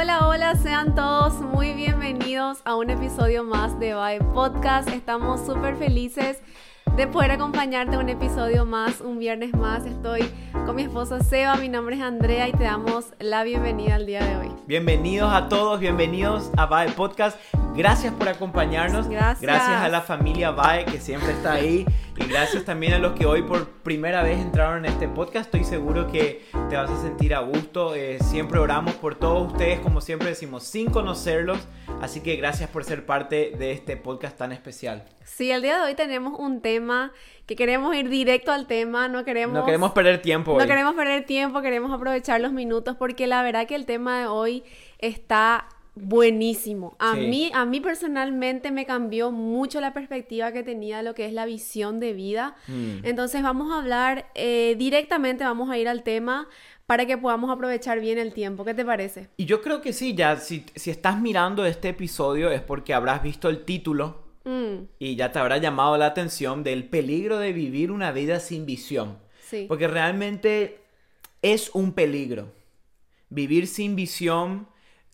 Hola, hola, sean todos muy bienvenidos a un episodio más de Bye Podcast. Estamos súper felices de poder acompañarte a un episodio más, un viernes más. Estoy con mi esposo Seba, mi nombre es Andrea y te damos la bienvenida al día de hoy. Bienvenidos a todos, bienvenidos a Bae Podcast. Gracias por acompañarnos. Gracias. Gracias a la familia Bae que siempre está ahí. Y gracias también a los que hoy por primera vez entraron en este podcast. Estoy seguro que te vas a sentir a gusto. Eh, siempre oramos por todos ustedes, como siempre decimos, sin conocerlos. Así que gracias por ser parte de este podcast tan especial. Sí, el día de hoy tenemos un tema que queremos ir directo al tema, no queremos... No queremos perder tiempo No hoy. queremos perder tiempo, queremos aprovechar los minutos porque la verdad que el tema de hoy está buenísimo. A Sí. mí, a mí personalmente me cambió mucho la perspectiva que tenía de lo que es la visión de vida. Mm. Entonces vamos a hablar eh, directamente, vamos a ir al tema para que podamos aprovechar bien el tiempo. ¿Qué te parece? Y yo creo que sí, ya si, si estás mirando este episodio es porque habrás visto el título Mm, y ya te habrá llamado la atención del peligro de vivir una vida sin visión. sí. Porque realmente es un peligro. Vivir sin visión,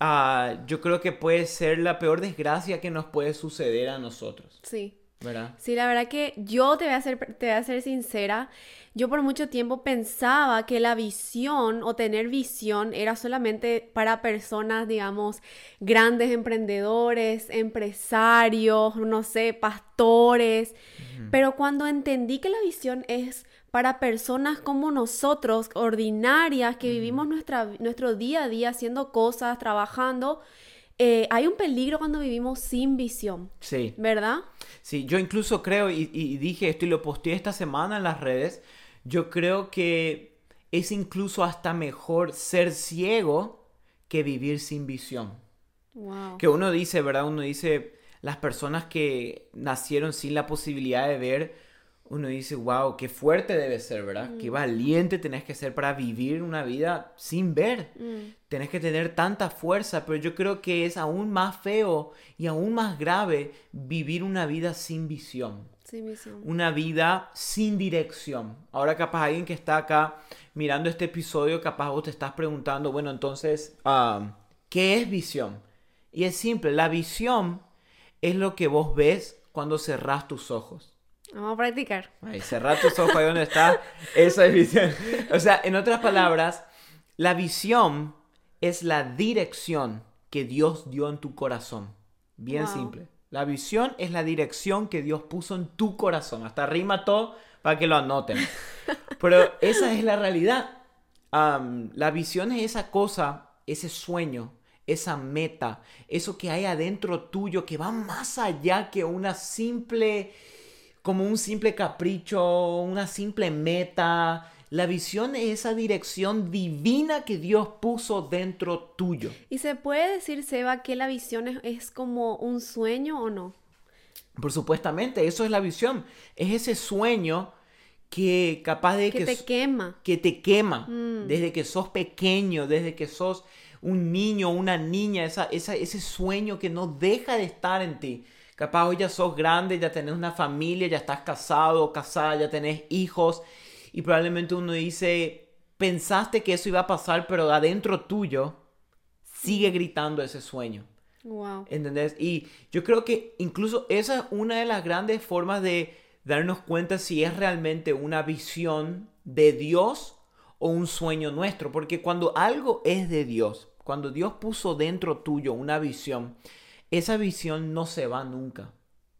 ah, yo creo que puede ser la peor desgracia que nos puede suceder a nosotros, Sí. ¿verdad? Sí, la verdad que yo te voy a ser, te voy a ser sincera. Yo por mucho tiempo pensaba que la visión o tener visión era solamente para personas, digamos, grandes emprendedores, empresarios, no sé, pastores. Pero cuando entendí que la visión es para personas como nosotros, ordinarias, que vivimos nuestra, nuestro día a día haciendo cosas, trabajando, eh, hay un peligro cuando vivimos sin visión, Sí, ¿verdad? sí, yo incluso creo, y, y dije esto y lo posteé esta semana en las redes, yo creo que es incluso hasta mejor ser ciego que vivir sin visión. Wow. Que uno dice, ¿verdad? Uno dice, las personas que nacieron sin la posibilidad de ver, uno dice, wow, qué fuerte debe ser, ¿verdad? Qué valiente tenés que ser para vivir una vida sin ver. Mm, Tenés que tener tanta fuerza, pero yo creo que es aún más feo y aún más grave vivir una vida sin visión. sin visión. Una vida sin dirección. Ahora capaz alguien que está acá mirando este episodio, capaz vos te estás preguntando, bueno, entonces, ah, ¿qué es visión? Y es simple, la visión es lo que vos ves cuando cerrás tus ojos. Vamos a practicar. Ahí, cerrar tus ojos ahí donde está, esa es visión. O sea, en otras palabras, la visión es la dirección que Dios dio en tu corazón. Bien Wow. simple. La visión es la dirección que Dios puso en tu corazón. Hasta rima todo para que lo anoten. Pero esa es la realidad. Am, la visión es esa cosa, ese sueño, esa meta, eso que hay adentro tuyo que va más allá que una simple, como un simple capricho, una simple meta. La visión es esa dirección divina que Dios puso dentro tuyo. ¿Y se puede decir, Seba, que la visión es, es como un sueño o no? Por supuestamente, eso es la visión. Es ese sueño que capaz de Que que, te quema. que te quema Mm. desde que sos pequeño, desde que sos un niño, una niña, esa, esa- ese sueño que no deja de estar en ti. Capaz hoy ya sos grande, ya tenés una familia, ya estás casado casada, ya tenés hijos y probablemente uno dice, pensaste que eso iba a pasar, pero adentro tuyo sigue gritando ese sueño. Wow. ¿Entendés? Y yo creo que incluso esa es una de las grandes formas de darnos cuenta si es realmente una visión de Dios o un sueño nuestro. Porque cuando algo es de Dios, cuando Dios puso dentro tuyo una visión, esa visión no se va nunca.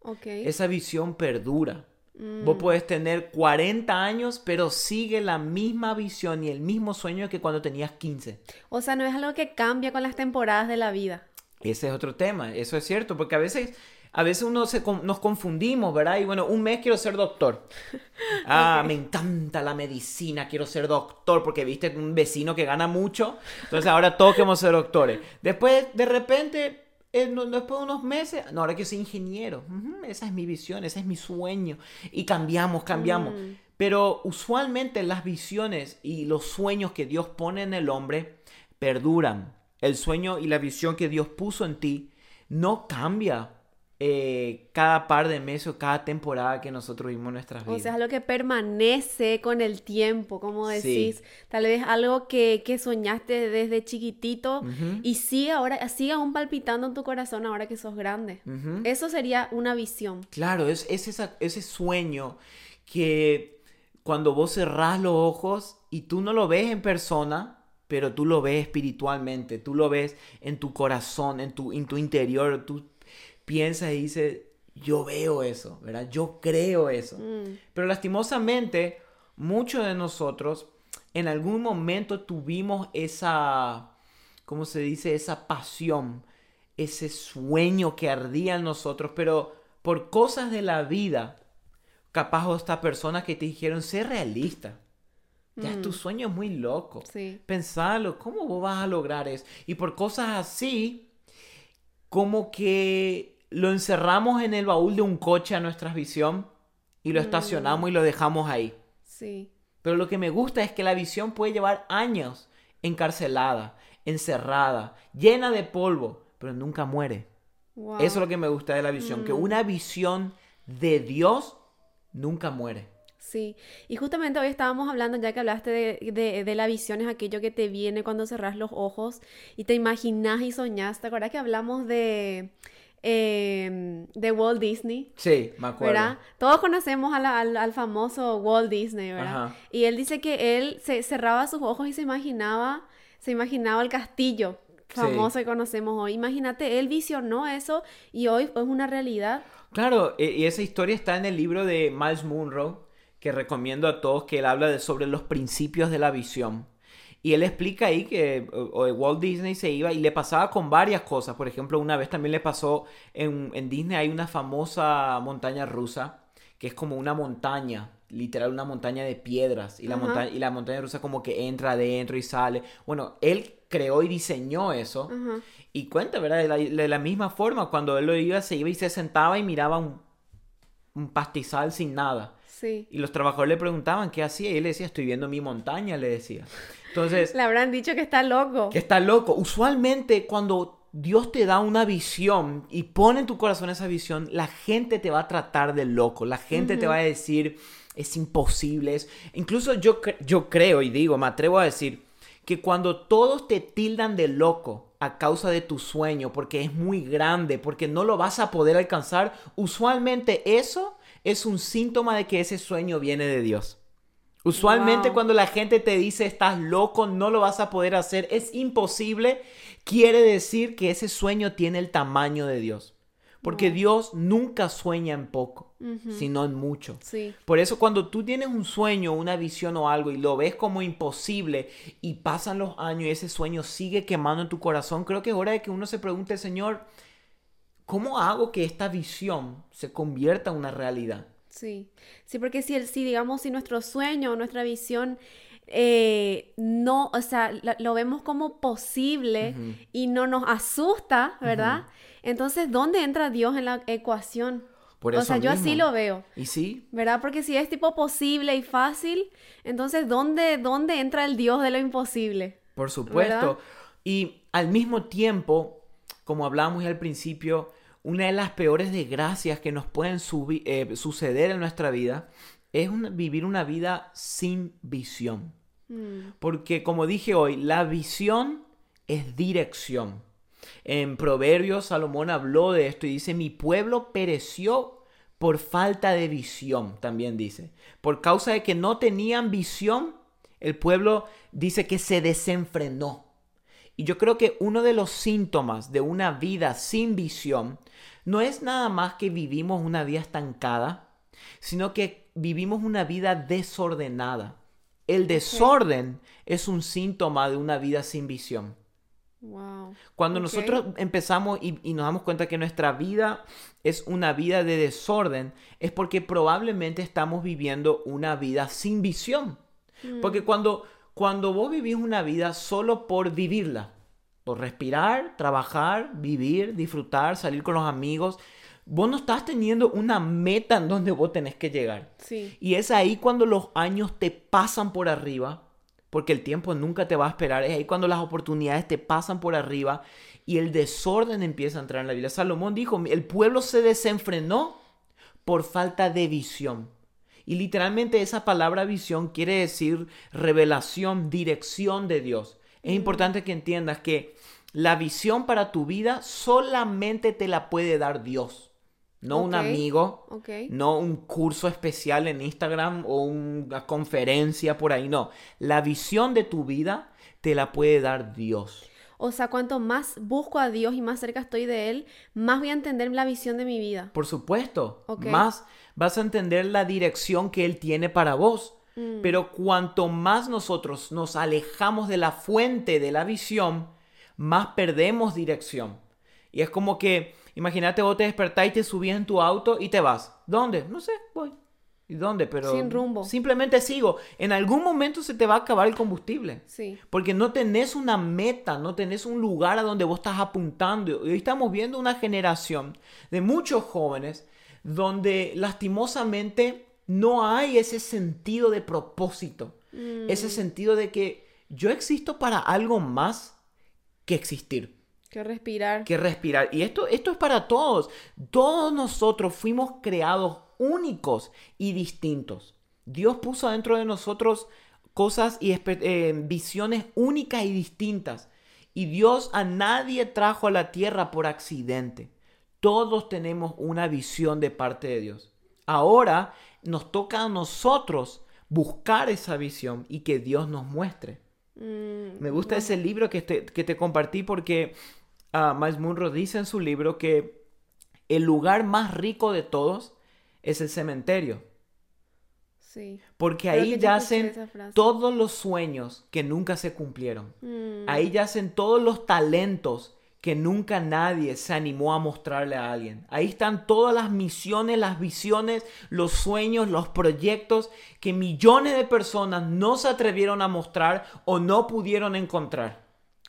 Ok. Esa visión perdura. Mm, Vos puedes tener 40 años, pero sigue la misma visión y el mismo sueño que cuando tenías 15. O sea, no es algo que cambia con las temporadas de la vida. Ese es otro tema, eso es cierto, porque a veces, a veces uno se, nos confundimos, ¿verdad? Y bueno, un mes quiero ser doctor. Ah, me encanta la medicina, quiero ser doctor, porque viste un vecino que gana mucho, entonces ahora todos queremos ser doctores. Después, de repente, después de unos meses, no, ahora que soy ingeniero, esa es mi visión, ese es mi sueño. Y cambiamos, cambiamos. Mm. Pero usualmente las visiones y los sueños que Dios pone en el hombre perduran. El sueño y la visión que Dios puso en ti no cambia eh, cada par de meses o cada temporada que nosotros vimos nuestras vidas. O sea, es algo que permanece con el tiempo, como decís. Tal vez algo que, que soñaste desde chiquitito y sigue ahora, sigue aún palpitando en tu corazón ahora que sos grande. Eso sería una visión. Claro, es, es esa, ese sueño que cuando vos cerrás los ojos y tú no lo ves en persona, pero tú lo ves espiritualmente, tú lo ves en tu corazón, en tu, en tu interior, tú piensas y dices, yo veo eso, ¿verdad? Yo creo eso. Mm. Pero lastimosamente, muchos de nosotros en algún momento tuvimos esa, ¿cómo se dice? Esa pasión, ese sueño que ardía en nosotros, pero por cosas de la vida, capaz o esta persona que te dijeron, sé realista. Ya tu mm. sueño es muy loco. Sí. Pensalo, ¿cómo vos vas a lograr eso? Y por cosas así, como que lo encerramos en el baúl de un coche a nuestra visión y lo estacionamos y lo dejamos ahí. Sí. Pero lo que me gusta es que la visión puede llevar años encarcelada, encerrada, llena de polvo, pero nunca muere. Eso es lo que me gusta de la visión, que mm. una visión de Dios nunca muere. Sí, y justamente hoy estábamos hablando, ya que hablaste de, de, la visión, es aquello que te viene cuando cerras los ojos y te imaginas y soñas. ¿Te acuerdas que hablamos de, Em, de Walt Disney. Sí, me acuerdo. ¿verdad? Todos conocemos al, famoso Walt Disney, ¿verdad? Y él dice que él se cerraba sus ojos y se imaginaba, se imaginaba el castillo famoso que conocemos hoy. Imagínate, él visionó eso y hoy es una realidad. Claro, e, y esa historia está en el libro de Miles Munro, que recomiendo a todos, que él habla de, sobre los principios de la visión. Y él explica ahí que Walt Disney se iba y le pasaba con varias cosas. Por ejemplo, una vez también le pasó en, Disney hay una famosa montaña rusa que es como una montaña, literal una montaña de piedras. Y la, montaña, y la montaña rusa como que entra adentro y sale. Bueno, él creó y diseñó eso. Y cuenta, ¿verdad? De la, misma forma, cuando él lo iba, se iba y se sentaba y miraba un, un pastizal sin nada. Sí. Y los trabajadores le preguntaban qué hacía y él le decía, estoy viendo mi montaña, le decía. Entonces... Le habrán dicho que está loco. Que está loco. Usualmente cuando Dios te da una visión y pone en tu corazón esa visión, la gente te va a tratar de loco. La gente te va a decir, es imposible. Es... Incluso yo, yo creo y digo, me atrevo a decir, que cuando todos te tildan de loco a causa de tu sueño, porque es muy grande, porque no lo vas a poder alcanzar, usualmente eso es un síntoma de que ese sueño viene de Dios. Usualmente cuando la gente te dice estás loco, no lo vas a poder hacer, es imposible, quiere decir que ese sueño tiene el tamaño de Dios. Porque Dios nunca sueña en poco, sino en mucho. Por eso cuando tú tienes un sueño, una visión o algo y lo ves como imposible y pasan los años y ese sueño sigue quemando en tu corazón, creo que es hora de que uno se pregunte, Señor, ¿cómo hago que esta visión se convierta en una realidad? Sí, sí, porque si, el, si digamos, si nuestro sueño, nuestra visión eh, no, o sea, lo vemos como posible y no nos asusta, ¿verdad? Entonces, ¿dónde entra Dios en la ecuación? Por eso o sea, yo así lo veo. ¿Y sí? ¿Verdad? Porque si es tipo posible y fácil, entonces, ¿dónde, dónde entra el Dios de lo imposible? Por supuesto. Y al mismo tiempo, como hablamos al principio, una de las peores desgracias que nos pueden eh, suceder en nuestra vida es vivir una vida sin visión. Mm. Porque como dije hoy, la visión es dirección. En Proverbios Salomón habló de esto y dice, mi pueblo pereció por falta de visión, también dice. Por causa de que no tenían visión, el pueblo dice que se desenfrenó. Y yo creo que uno de los síntomas de una vida sin visión no es nada más que vivimos una vida estancada, sino que vivimos una vida desordenada. El desorden es un síntoma de una vida sin visión. Cuando nosotros empezamos y, nos damos cuenta que nuestra vida es una vida de desorden, es porque probablemente estamos viviendo una vida sin visión. Mm. Porque cuando, cuando vos vivís una vida solo por vivirla, por respirar, trabajar, vivir, disfrutar, salir con los amigos. Vos no estás teniendo una meta en donde vos tenés que llegar. Sí. Y es ahí cuando los años te pasan por arriba, porque el tiempo nunca te va a esperar. Es ahí cuando las oportunidades te pasan por arriba y el desorden empieza a entrar en la vida. Salomón dijo, el pueblo se desenfrenó por falta de visión. Y literalmente esa palabra visión quiere decir revelación, dirección de Dios. Es importante que entiendas que la visión para tu vida solamente te la puede dar Dios. No un amigo, no un curso especial en Instagram o una conferencia por ahí, no. La visión de tu vida te la puede dar Dios. O sea, cuanto más busco a Dios y más cerca estoy de Él, más voy a entender la visión de mi vida. Por supuesto. Más vas a entender la dirección que Él tiene para vos. Mm. Pero cuanto más nosotros nos alejamos de la fuente de la visión, más perdemos dirección. Y es como que, imagínate, vos te despertás y te subís en tu auto y te vas. ¿Dónde? No sé, voy. ¿Y dónde? Pero Sin rumbo. Simplemente sigo. En algún momento se te va a acabar el combustible. Sí. Porque no tenés una meta, no tenés un lugar a donde vos estás apuntando. Y hoy estamos viendo una generación de muchos jóvenes donde lastimosamente no hay ese sentido de propósito. Mm. Ese sentido de que yo existo para algo más que existir. Que respirar. Que respirar. Y esto, esto es para todos. Todos nosotros fuimos creados únicos y distintos. Dios puso dentro de nosotros cosas y eh, visiones únicas y distintas. Y Dios a nadie trajo a la tierra por accidente. Todos tenemos una visión de parte de Dios. Ahora nos toca a nosotros buscar esa visión y que Dios nos muestre. Mm, Me gusta ese libro que te, que te compartí porque uh, Miles Munro dice en su libro que el lugar más rico de todos es el cementerio. Sí. Porque ahí yacen todos los sueños que nunca se cumplieron. Mm. Ahí yacen todos los talentos que nunca nadie se animó a mostrarle a alguien. Ahí están todas las misiones, las visiones, los sueños, los proyectos que millones de personas no se atrevieron a mostrar o no pudieron encontrar.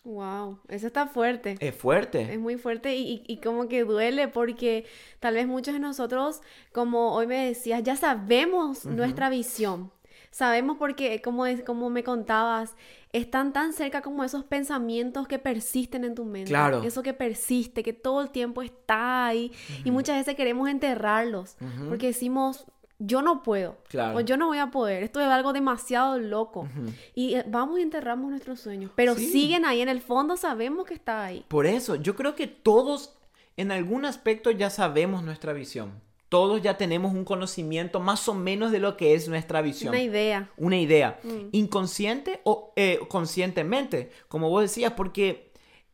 Wow, eso está fuerte. Es fuerte. Es muy fuerte y, y, como que duele porque tal vez muchos de nosotros, como hoy me decías, ya sabemos nuestra visión. Sabemos porque, como, es, como me contabas, están tan cerca como esos pensamientos que persisten en tu mente. Claro. Eso que persiste, que todo el tiempo está ahí. Y muchas veces queremos enterrarlos porque decimos, yo no puedo. O yo no voy a poder. Esto es algo demasiado loco. Y eh, vamos y enterramos nuestros sueños. Pero siguen ahí. En el fondo sabemos que está ahí. Por eso, yo creo que todos en algún aspecto ya sabemos nuestra visión. Todos ya tenemos un conocimiento más o menos de lo que es nuestra visión. Una idea. Una idea. Mm. Inconsciente o eh, conscientemente, como vos decías, porque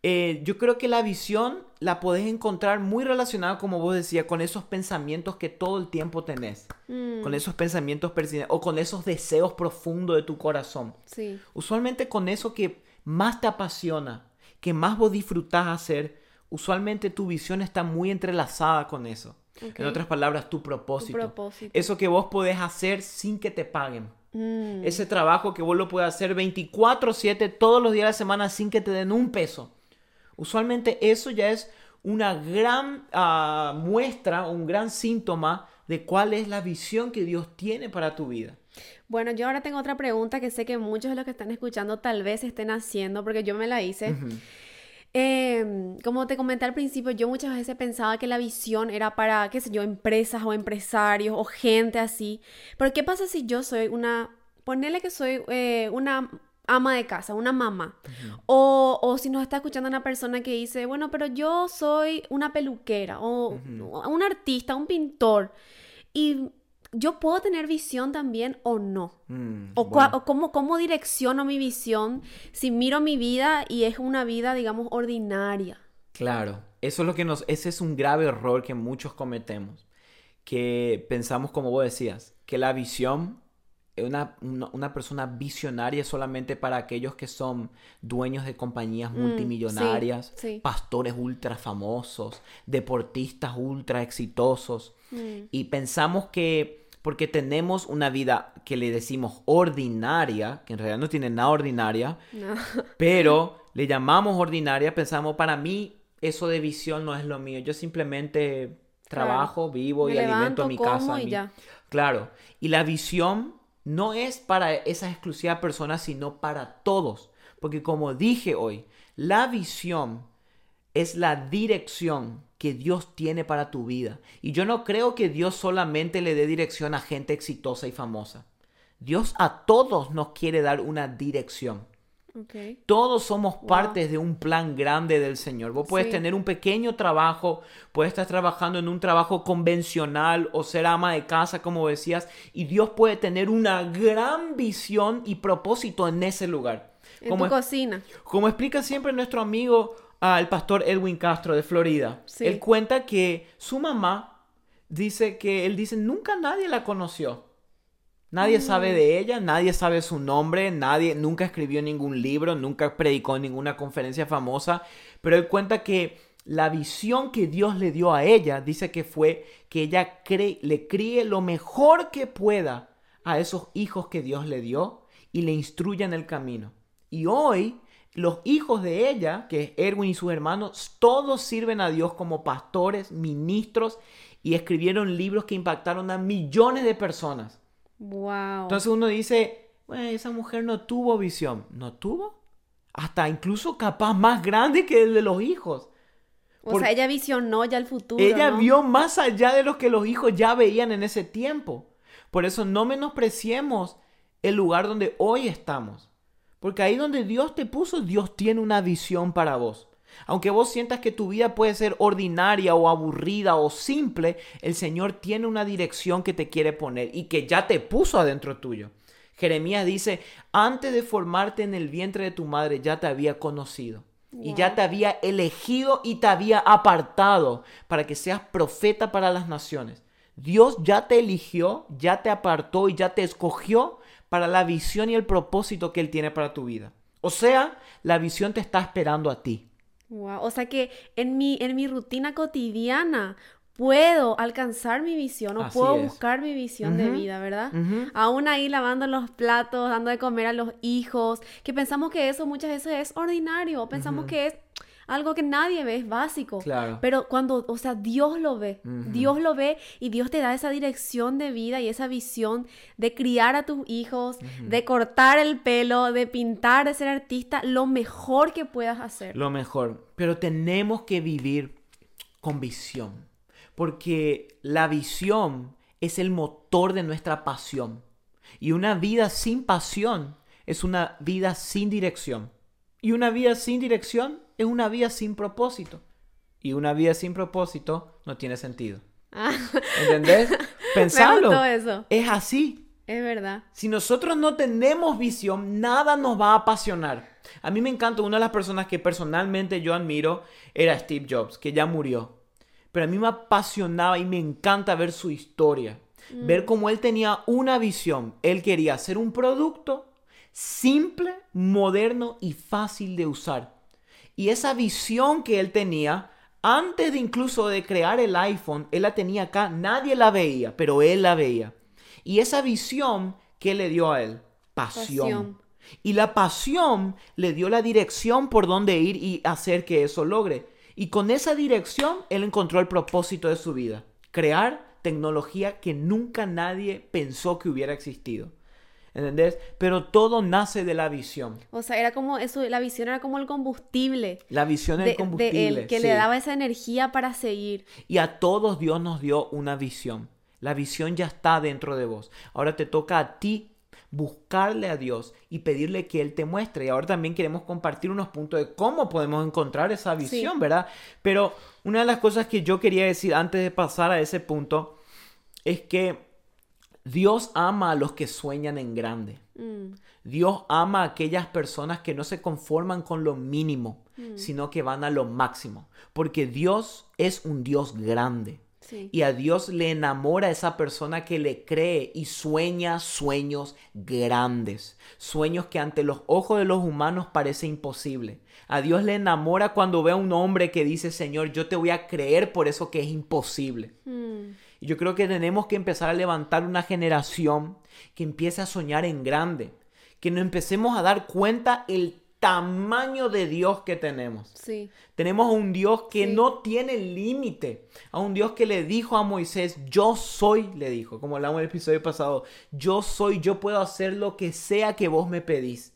eh, yo creo que la visión la podés encontrar muy relacionada, como vos decías, con esos pensamientos que todo el tiempo tenés. Mm. Con esos pensamientos persistentes o con esos deseos profundos de tu corazón. Sí. Usualmente con eso que más te apasiona, que más vos disfrutás hacer, usualmente tu visión está muy entrelazada con eso. En otras palabras, tu propósito. tu propósito. Eso que vos podés hacer sin que te paguen. Mm. Ese trabajo que vos lo puedes hacer 24/7 todos los días de la semana sin que te den un peso. Usualmente eso ya es una gran uh, muestra, un gran síntoma de cuál es la visión que Dios tiene para tu vida. Bueno, yo ahora tengo otra pregunta que sé que muchos de los que están escuchando tal vez estén haciendo, porque yo me la hice. Em, como te comenté al principio, yo muchas veces pensaba que la visión era para, qué sé yo, empresas o empresarios o gente así. Pero ¿qué pasa si yo soy una, ponele que soy eh, una ama de casa, una mamá. o, o, si nos está escuchando una persona que dice, bueno, pero yo soy una peluquera o un artista, un pintor. Y yo puedo tener visión también o no. Mm, o, o cómo, cómo, direcciono mi visión si miro mi vida y es una vida, digamos, ordinaria. Claro, eso es lo que nos, ese es un grave error que muchos cometemos. Que pensamos, como vos decías, que la visión una, una, persona visionaria solamente para aquellos que son dueños de compañías mm, multimillonarias, pastores ultra famosos, deportistas ultra exitosos. Mm. Y pensamos que porque tenemos una vida que le decimos ordinaria, que en realidad no tiene nada ordinaria, pero le llamamos ordinaria, pensamos, para mí eso de visión no es lo mío, yo simplemente trabajo, vivo y alimento mi casa. Y ya. Claro, y la visión no es para esas exclusivas personas, sino para todos. Porque como dije hoy, la visión es la dirección que Dios tiene para tu vida. Y yo no creo que Dios solamente le dé dirección a gente exitosa y famosa. Dios a todos nos quiere dar una dirección. Todos somos partes de un plan grande del Señor. Vos puedes tener un pequeño trabajo, puedes estar trabajando en un trabajo convencional o ser ama de casa, como decías, y Dios puede tener una gran visión y propósito en ese lugar. En como tu cocina. Como explica siempre nuestro amigo, ah, el pastor Edwin Castro de Florida. Él cuenta que su mamá dice que él dice, nunca nadie la conoció. Nadie sabe de ella, nadie sabe su nombre, nadie nunca escribió ningún libro, nunca predicó en ninguna conferencia famosa, pero él cuenta que la visión que Dios le dio a ella dice que fue que ella le críe lo mejor que pueda a esos hijos que Dios le dio y le instruya en el camino. Y hoy los hijos de ella, que es Erwin y sus hermanos, todos sirven a Dios como pastores, ministros y escribieron libros que impactaron a millones de personas. Wow. Entonces uno dice, esa mujer no tuvo visión. ¿No tuvo? Hasta incluso capaz más grande que el de los hijos. O sea, ella visionó ya el futuro. Ella vio más allá de lo que los hijos ya veían en ese tiempo. Por eso no menospreciemos el lugar donde hoy estamos. Porque ahí donde Dios te puso, Dios tiene una visión para vos. Aunque vos sientas que tu vida puede ser ordinaria o aburrida o simple, el Señor tiene una dirección que te quiere poner y que ya te puso adentro tuyo. Jeremías dice, antes de formarte en el vientre de tu madre ya te había conocido. Y ya te había elegido y te había apartado para que seas profeta para las naciones. Dios ya te eligió, ya te apartó y ya te escogió para la visión y el propósito que Él tiene para tu vida. O sea, la visión te está esperando a ti. O sea que en mi, en mi rutina cotidiana puedo alcanzar mi visión o puedo buscar mi visión de vida, ¿verdad? Aún ahí lavando los platos, dando de comer a los hijos, que pensamos que eso muchas veces es ordinario, pensamos que es algo que nadie ve, es básico. Claro. Pero cuando, o sea, Dios lo ve, Dios lo ve y Dios te da esa dirección de vida y esa visión de criar a tus hijos, de cortar el pelo, de pintar, de ser artista, lo mejor que puedas hacer. Lo mejor. Pero tenemos que vivir con visión, porque la visión es el motor de nuestra pasión. Y una vida sin pasión es una vida sin dirección. Y una vida sin dirección es una vida sin propósito. Y una vida sin propósito no tiene sentido. Ah. ¿Entendés? Pensalo. eso. Es así. Es verdad. Si nosotros no tenemos visión, nada nos va a apasionar. A mí me encanta, una de las personas que personalmente yo admiro era Steve Jobs, que ya murió. Pero a mí me apasionaba y me encanta ver su historia. Mm. Ver cómo él tenía una visión. Él quería hacer un producto simple, moderno y fácil de usar. Y esa visión que él tenía, antes de incluso de crear el iPhone, él la tenía acá, nadie la veía, pero él la veía. Y esa visión, ¿qué le dio a él? Pasión. Y la pasión le dio la dirección por dónde ir y hacer que eso logre. Y con esa dirección, él encontró el propósito de su vida. Crear tecnología que nunca nadie pensó que hubiera existido. ¿Entendés? Pero todo nace de la visión. O sea, era como eso, la visión era como el combustible. La visión es el combustible. que le daba esa energía para seguir. Y a todos Dios nos dio una visión. La visión ya está dentro de vos. Ahora te toca a ti buscarle a Dios y pedirle que Él te muestre. Y ahora también queremos compartir unos puntos de cómo podemos encontrar esa visión, ¿verdad? Pero una de las cosas que yo quería decir antes de pasar a ese punto es que Dios ama a los que sueñan en grande. Mm. Dios ama a aquellas personas que no se conforman con lo mínimo, mm. sino que van a lo máximo. Porque Dios es un Dios grande. Y a Dios le enamora a esa persona que le cree y sueña sueños grandes. Sueños que ante los ojos de los humanos parece imposible. A Dios le enamora cuando ve a un hombre que dice, Señor, yo te voy a creer por eso que es imposible. Mm. Y yo creo que tenemos que empezar a levantar una generación que empiece a soñar en grande, que nos empecemos a dar cuenta el tamaño de Dios que tenemos. Sí. Tenemos a un Dios que Sí. no tiene límite. A un Dios que le dijo a Moisés, yo soy, le dijo, como hablamos en el episodio pasado, yo soy, yo puedo hacer lo que sea que vos me pedís.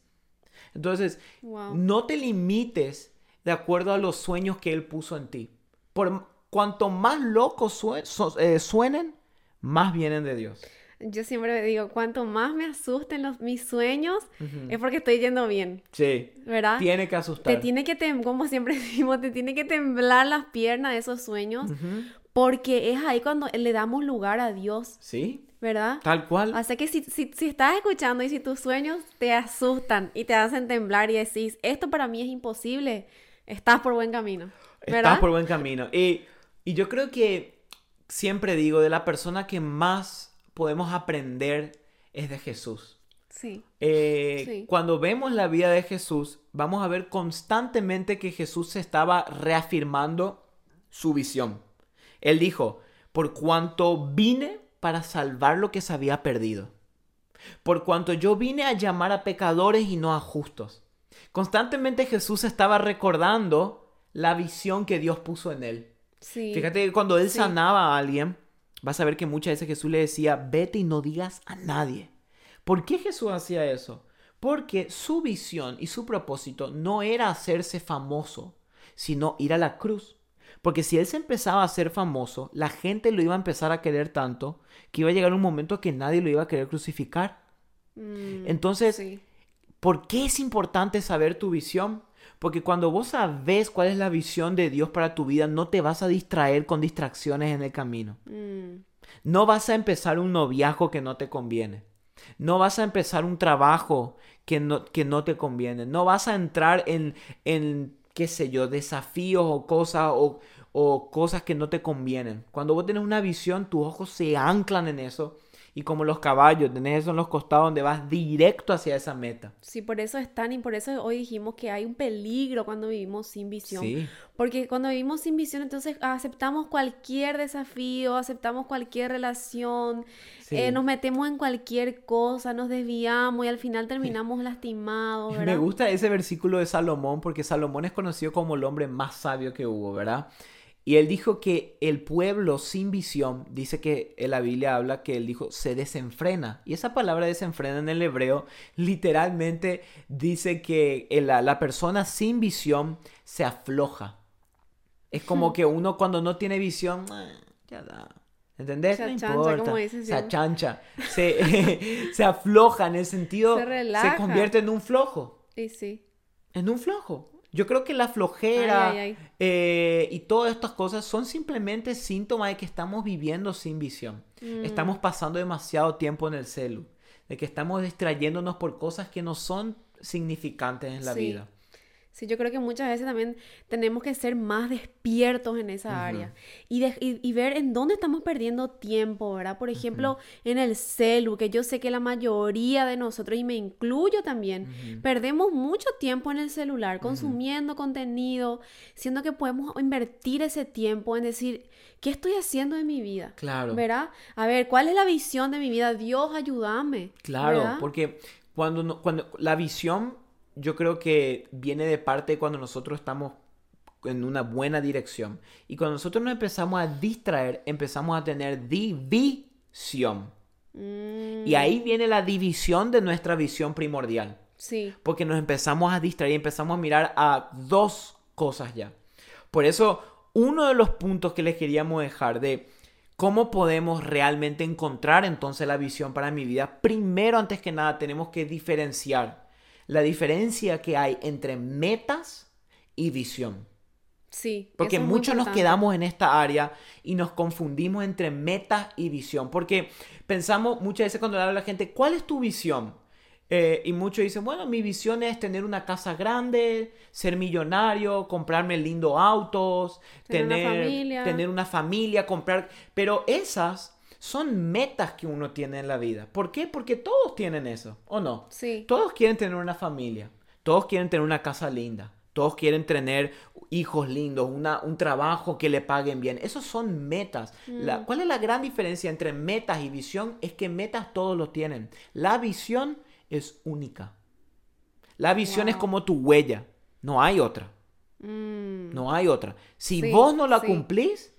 Entonces, Wow. no te limites de acuerdo a los sueños que Él puso en ti. Por cuanto más locos sue- so- eh, suenen, más vienen de Dios. Yo siempre digo, cuanto más me asusten los, mis sueños, es porque estoy yendo bien, Sí, ¿verdad? tiene que asustar. Te tiene que, tem como siempre decimos, te tiene que temblar las piernas de esos sueños, Ujú. porque es ahí cuando le damos lugar a Dios, Sí, ¿verdad? tal cual. Así que si, si, si estás escuchando y si tus sueños te asustan y te hacen temblar y decís, esto para mí es imposible, estás por buen camino, ¿verdad? Estás por buen camino. Y, y yo creo que siempre digo, de la persona que más podemos aprender es de Jesús. Sí, Eh, Sí. Cuando vemos la vida de Jesús, vamos a ver constantemente que Jesús se estaba reafirmando su visión. Él dijo, por cuanto vine para salvar lo que se había perdido. Por cuanto yo vine a llamar a pecadores y no a justos. Constantemente Jesús estaba recordando la visión que Dios puso en él. Sí. Fíjate que cuando él Sí. sanaba a alguien, vas a ver que muchas veces Jesús le decía, vete y no digas a nadie. ¿Por qué Jesús hacía eso? Porque su visión y su propósito no era hacerse famoso, sino ir a la cruz. Porque si él se empezaba a hacer famoso, la gente lo iba a empezar a querer tanto que iba a llegar un momento que nadie lo iba a querer crucificar. Mm, Entonces, sí. ¿Por qué es importante saber tu visión? Porque cuando vos sabes cuál es la visión de Dios para tu vida, no te vas a distraer con distracciones en el camino. Mm, No vas a empezar un noviazgo que no te conviene. No vas a empezar un trabajo que no, que no te conviene. No vas a entrar en, en qué sé yo, desafíos o cosas o, o cosas que no te convienen. Cuando vos tenés una visión, tus ojos se anclan en eso. Y como los caballos, tenés eso en los costados donde vas directo hacia esa meta. Sí, por eso es tan y por eso hoy dijimos que hay un peligro cuando vivimos sin visión. Sí. Porque cuando vivimos sin visión, entonces aceptamos cualquier desafío, aceptamos cualquier relación, Sí. eh, nos metemos en cualquier cosa, nos desviamos y al final terminamos lastimados, Me ¿verdad? gusta ese versículo de Salomón porque Salomón es conocido como el hombre más sabio que hubo, ¿verdad? Y él dijo que el pueblo sin visión, dice que en la Biblia habla que él dijo, se desenfrena. Y esa palabra desenfrena en el hebreo literalmente dice que la, la persona sin visión se afloja. Es como que uno cuando no tiene visión, "Ah, ya da. ¿Entendés? Se no achancha, importa. como dice se achancha. Se, se afloja en el sentido, Se se relaja. convierte en un flojo Y sí. en un flojo. Yo creo que la flojera Ay, ay, ay. eh, y todas estas cosas son simplemente síntomas de que estamos viviendo sin visión. Mm. Estamos pasando demasiado tiempo en el celu. De que estamos distrayéndonos por cosas que no son significantes en la Sí. vida. Sí, yo creo que muchas veces también tenemos que ser más despiertos en esa área y, de- y- y ver en dónde estamos perdiendo tiempo, ¿verdad? Por ejemplo, en el celu, que yo sé que la mayoría de nosotros, y me incluyo también, perdemos mucho tiempo en el celular, consumiendo contenido, siendo que podemos invertir ese tiempo en decir, ¿qué estoy haciendo en mi vida? Claro. ¿Verdad? A ver, ¿cuál es la visión de mi vida? Dios, ayúdame. Claro, ¿verdad? porque cuando, no- cuando la visión yo creo que viene de parte cuando nosotros estamos en una buena dirección. Y cuando nosotros nos empezamos a distraer, empezamos a tener división. Mm, Y ahí viene la división de nuestra visión primordial. sí, Porque nos empezamos a distraer y empezamos a mirar a dos cosas ya. Por eso, uno de los puntos que les queríamos dejar de cómo podemos realmente encontrar entonces la visión para mi vida, primero, antes que nada, tenemos que diferenciar la diferencia que hay entre metas y visión. sí. Porque eso es muy muchos nos quedamos en esta área y nos confundimos entre metas y visión. Porque pensamos muchas veces cuando le habla a la gente, ¿cuál es tu visión? Eh, y muchos dicen, bueno, mi visión es tener una casa grande, ser millonario, comprarme lindos autos, Tener una tener, familia. tener una familia, comprar... Pero esas son metas que uno tiene en la vida. ¿Por qué? Porque todos tienen eso, ¿o no? Sí. Todos quieren tener una familia, todos quieren tener una casa linda, todos quieren tener hijos lindos, una, un trabajo que le paguen bien. Esos son metas. La- Mm. ¿Cuál es la gran diferencia entre metas y visión? Es que metas todos lo tienen. La visión es única. La visión es como tu huella, no hay otra. Mm, No hay otra. Si Sí, vos no la sí. cumplís,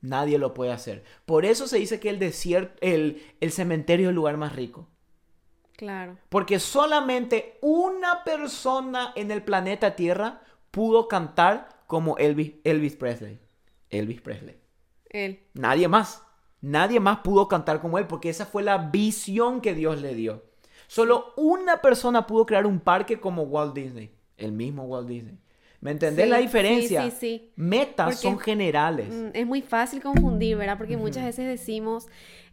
nadie lo puede hacer. Por eso se dice que el desierto, el, el cementerio es el lugar más rico. claro. Porque solamente una persona en el planeta Tierra pudo cantar como Elvis, Elvis Presley. Elvis Presley. Él. Nadie más. Nadie más pudo cantar como él porque esa fue la visión que Dios le dio. Solo una persona pudo crear un parque como Walt Disney. El mismo Walt Disney. ¿Me entendés Sí, la diferencia? sí, sí. Metas Porque- son generales. Mm, Es muy fácil confundir, ¿verdad? Porque muchas veces decimos,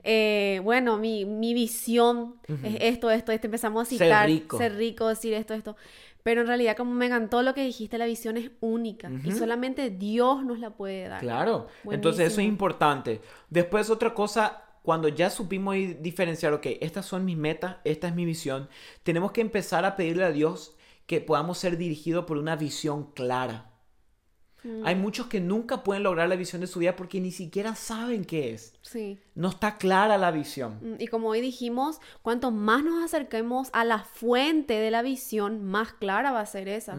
eh, bueno, mi, mi visión es esto, esto, esto. Empezamos a Ser citar, rico. ser rico, decir esto, esto. Pero en realidad, como me encantó lo que dijiste, la visión es única. Y solamente Dios nos la puede dar. Claro. Entonces eso es importante. Después otra cosa, cuando ya supimos diferenciar, ok, estas son mis metas, esta es mi visión, tenemos que empezar a pedirle a Dios que podamos ser dirigidos por una visión clara. Mm, Hay muchos que nunca pueden lograr la visión de su vida porque ni siquiera saben qué es. Sí. No está clara la visión. Mm, Y como hoy dijimos, cuanto más nos acerquemos a la fuente de la visión, más clara va a ser esa.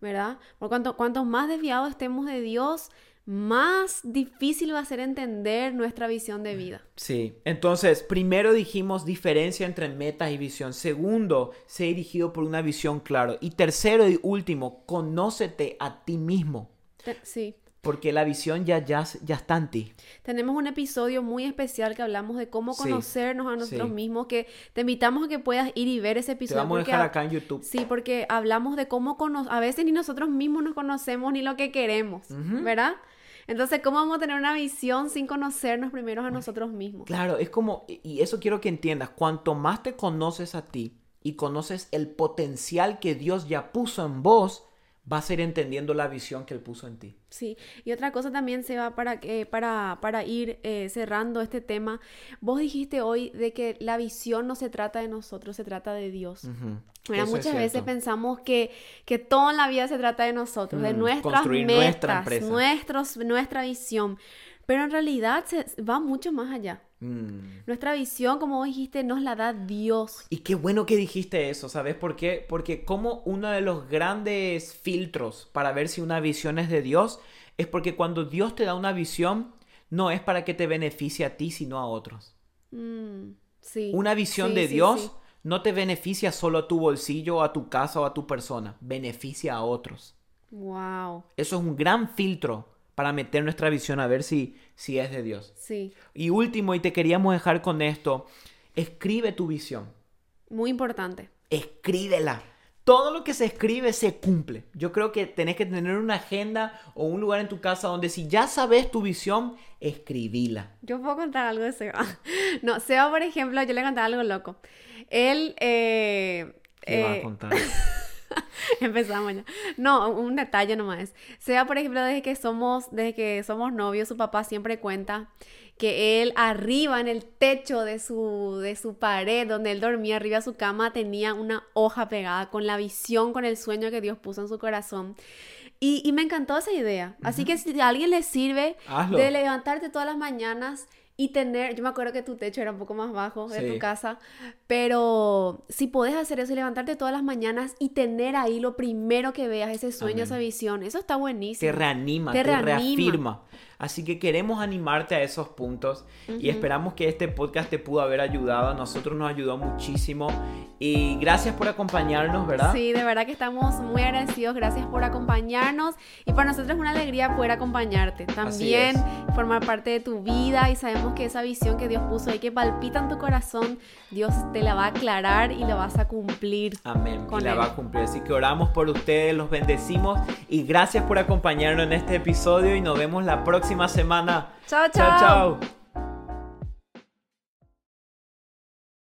¿verdad? Por cuanto, cuanto más desviados estemos de Dios, más difícil va a ser entender nuestra visión de vida. Sí, entonces, primero dijimos diferencia entre metas y visión. Segundo, ser dirigido por una visión clara. Y tercero y último, conócete a ti mismo. Te- Sí. Porque la visión ya, ya, ya está en ti. Tenemos un episodio muy especial que hablamos de cómo Sí, conocernos a nosotros sí. mismos, que te invitamos a que puedas ir y ver ese Te episodio. vamos a dejar acá en YouTube. Sí, porque hablamos de cómo cono- a veces ni nosotros mismos nos conocemos ni lo que queremos, Ujú. ¿verdad? Entonces, ¿cómo vamos a tener una visión sin conocernos primero a nosotros mismos? Claro, es como, y- eso quiero que entiendas, cuanto más te conoces a ti y conoces el potencial que Dios ya puso en vos, vas a ir entendiendo la visión que Él puso en ti. Sí, y otra cosa también se va para que para, para ir eh, cerrando este tema. Vos dijiste hoy de que la visión no se trata de nosotros, se trata de Dios. Ujú. Mira, Eso es muchas veces pensamos que, que todo en la vida se trata de nosotros, de Mm, nuestras construir metas, nuestra empresa. nuestros, nuestra visión. Pero en realidad se, va mucho más allá. Mm. Nuestra visión, como vos dijiste, nos la da Dios. Y qué bueno que dijiste eso, ¿sabes por qué? Porque como uno de los grandes filtros para ver si una visión es de Dios es porque cuando Dios te da una visión, no es para que te beneficie a ti, sino a otros. Mm, sí. Una visión Sí, de sí, Dios no te beneficia solo a tu bolsillo, a tu casa o a tu persona, beneficia a otros. Wow. Eso es un gran filtro para meter nuestra visión a ver si, si es de Dios. Sí. Y último, y te queríamos dejar con esto, escribe tu visión. Muy importante. escríbela. Todo lo que se escribe se cumple. Yo creo que tenés que tener una agenda o un lugar en tu casa donde si ya sabes tu visión, escribila. Yo puedo contar algo de Seba. No, Seba, por ejemplo, yo le conté algo loco. Él, eh, ¿Qué eh, a contar? Empezamos ya. No, un detalle nomás. Sea, por ejemplo, desde que somos, desde que somos novios, su papá siempre cuenta que él arriba en el techo de su, de su pared, donde él dormía arriba de su cama, tenía una hoja pegada con la visión, con el sueño que Dios puso en su corazón. Y, y me encantó esa idea. Así que si a alguien le sirve Hazlo. de levantarte todas las mañanas y tener, yo me acuerdo que tu techo era un poco más bajo de Sí. tu casa, pero si podés hacer eso y levantarte todas las mañanas y tener ahí lo primero que veas, ese sueño, Amén. esa visión, eso está buenísimo. Te reanima, Te te, reanima. reafirma. Así que queremos animarte a esos puntos y esperamos que este podcast te pudo haber ayudado. A nosotros nos ayudó muchísimo y gracias por acompañarnos, ¿verdad? Sí, de verdad que estamos muy agradecidos. Gracias por acompañarnos. Y para nosotros es una alegría poder acompañarte. También formar parte de tu vida. Y sabemos que esa visión que Dios puso ahí, que palpita en tu corazón, Dios te la va a aclarar y la vas a cumplir. Amén. Con y la él. va a cumplir. Así que oramos por ustedes, los bendecimos y gracias por acompañarnos en este episodio y nos vemos la próxima semana. Chao, Chao, chao. chao.